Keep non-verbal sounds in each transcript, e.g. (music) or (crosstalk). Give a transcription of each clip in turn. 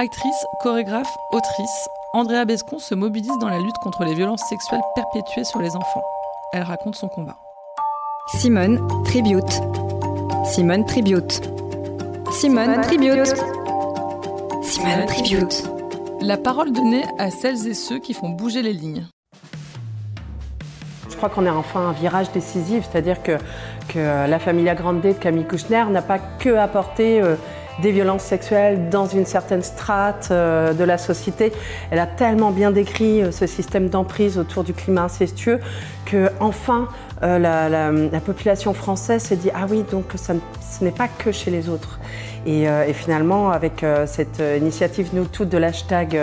Actrice, chorégraphe, autrice, Andrea Bescon se mobilise dans la lutte contre les violences sexuelles perpétuées sur les enfants. Elle raconte son combat. Simone Tribute. Simone Tribute. Simone Tribute. Simone Tribute. La parole donnée à celles et ceux qui font bouger les lignes. Je crois qu'on est enfin un virage décisif, c'est-à-dire que, que la Familia Grande de Camille Kouchner n'a pas que apporté euh, des violences sexuelles dans une certaine strate euh, de la société. Elle a tellement bien décrit euh, ce système d'emprise autour du climat incestueux que enfin euh, la, population française s'est dit ah oui donc ce n'est pas que chez les autres. Et, et finalement avec cette initiative nous toutes de l'hashtag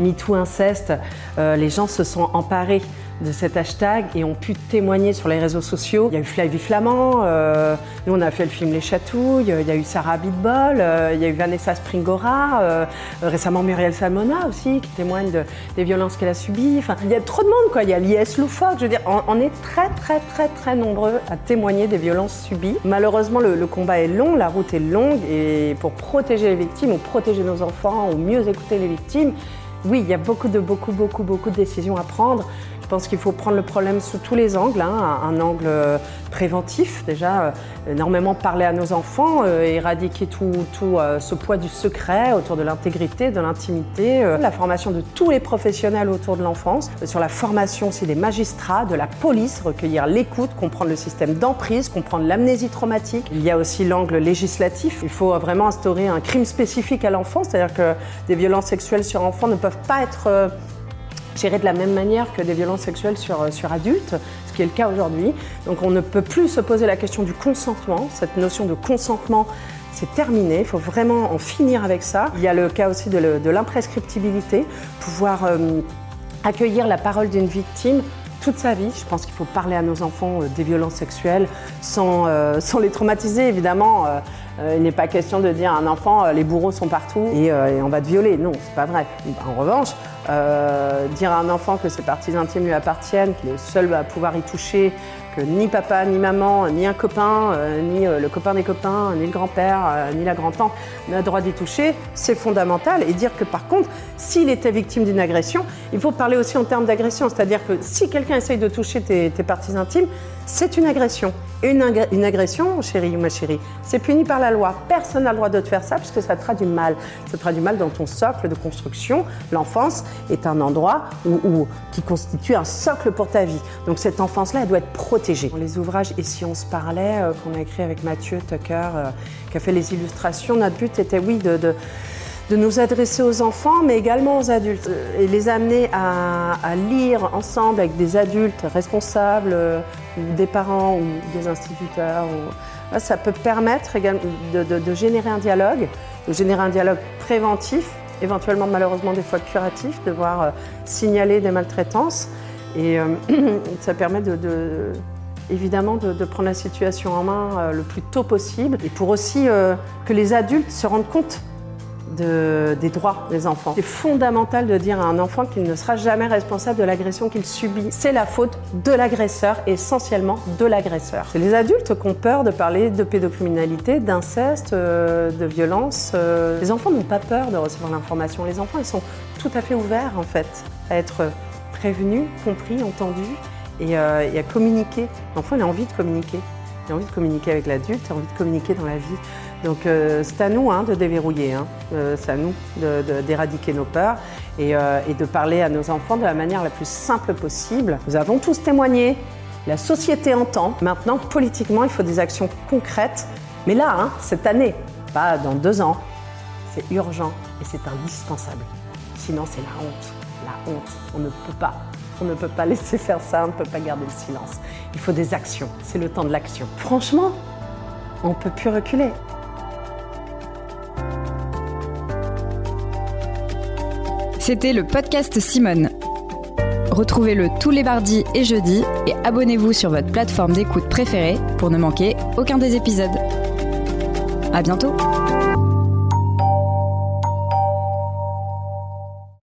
MeTooInceste, les gens se sont emparés de cet hashtag et ont pu témoigner sur les réseaux sociaux. Il y a eu Flavie Flamand, euh, nous on a fait le film Les Chatouilles, il y a eu Sarah Bitbol, euh, il y a eu Vanessa Springora, euh, récemment Muriel Salmona aussi qui témoigne des violences qu'elle a subies. Enfin, il y a trop de monde quoi, il y a l'IS loufoque, je veux dire, on, est très très très très nombreux à témoigner des violences subies. Malheureusement le, le combat est long, la route est longue et pour protéger les victimes ou protéger nos enfants ou mieux écouter les victimes, oui, il y a beaucoup de beaucoup beaucoup beaucoup de décisions à prendre. Je pense qu'il faut prendre le problème sous tous les angles, hein. un angle euh, préventif déjà, euh, énormément parler à nos enfants, euh, éradiquer tout, tout ce poids du secret autour de l'intégrité, de l'intimité, la formation de tous les professionnels autour de l'enfance, sur la formation aussi des magistrats, de la police, recueillir l'écoute, comprendre le système d'emprise, comprendre l'amnésie traumatique. Il y a aussi l'angle législatif. Il faut vraiment instaurer un crime spécifique à l'enfance, c'est-à-dire que des violences sexuelles sur enfants ne peuvent pas être gérées de la même manière que des violences sexuelles sur, euh, sur adultes, ce qui est le cas aujourd'hui. Donc on ne peut plus se poser la question du consentement. Cette notion de consentement, c'est terminé. Il faut vraiment en finir avec ça. Il y a le cas aussi de l'imprescriptibilité, pouvoir euh, accueillir la parole d'une victime toute sa vie. Je pense qu'il faut parler à nos enfants euh, des violences sexuelles sans, (laughs) sans les traumatiser, évidemment. il n'est pas question de dire à un enfant les bourreaux sont partout et, on va te violer. Non, c'est pas vrai. En revanche, euh, dire à un enfant que ses parties intimes lui appartiennent, qu'il est seul à pouvoir y toucher, ni papa, ni maman, ni un copain, euh, ni euh, le copain des copains, ni le grand-père, ni la grand-tante n'a droit d'y toucher, c'est fondamental. Et dire que par contre, s'il était victime d'une agression, il faut parler aussi en termes d'agression. C'est-à-dire que si quelqu'un essaye de toucher tes, parties intimes, c'est une agression. Une, agression, chérie ou ma chérie, c'est puni par la loi. Personne n'a le droit de te faire ça puisque ça traduit mal. Ça traduit mal dans ton socle de construction. L'enfance est un endroit qui constitue un socle pour ta vie. Donc cette enfance-là, elle doit être protégée. Dans les ouvrages Et si on se parlait, euh, qu'on a écrit avec Mathieu Tucker, euh, qui a fait les illustrations, notre but était, oui, de, de de nous adresser aux enfants, mais également aux adultes, euh, et les amener à, lire ensemble avec des adultes responsables, ou des parents ou des instituteurs. Ça peut permettre de, de, générer un dialogue, de générer un dialogue préventif éventuellement malheureusement des fois curatif, de voir signaler des maltraitances. Et (clears throat) ça permet de, évidemment de, prendre la situation en main euh, le plus tôt possible et pour aussi que les adultes se rendent compte des droits des enfants. C'est fondamental de dire à un enfant qu'il ne sera jamais responsable de l'agression qu'il subit. C'est la faute de l'agresseur, essentiellement de l'agresseur. C'est les adultes qui ont peur de parler de pédocriminalité, d'inceste, euh, de violence. Euh. Les enfants n'ont pas peur de recevoir l'information. Les enfants, ils sont tout à fait ouverts, en fait, à être prévenus, compris, entendus et, euh, et à communiquer. L'enfant, il a envie de communiquer. Il a envie de communiquer avec l'adulte, il a envie de communiquer dans la vie. Donc euh, c'est à nous hein, de déverrouiller, hein. euh, c'est à nous d'éradiquer nos peurs euh, et, de parler à nos enfants de la manière la plus simple possible. Nous avons tous témoigné, la société entend. Maintenant, politiquement, il faut des actions concrètes. Mais là, hein, cette année, pas dans deux ans, c'est urgent et c'est indispensable. Sinon, c'est la honte. La honte. On ne peut pas. On ne peut pas laisser faire ça, on ne peut pas garder le silence. Il faut des actions. C'est le temps de l'action. Franchement, on ne peut plus reculer. C'était le podcast Simone. Retrouvez-le tous les mardis et jeudis et abonnez-vous sur votre plateforme d'écoute préférée pour ne manquer aucun des épisodes. À bientôt!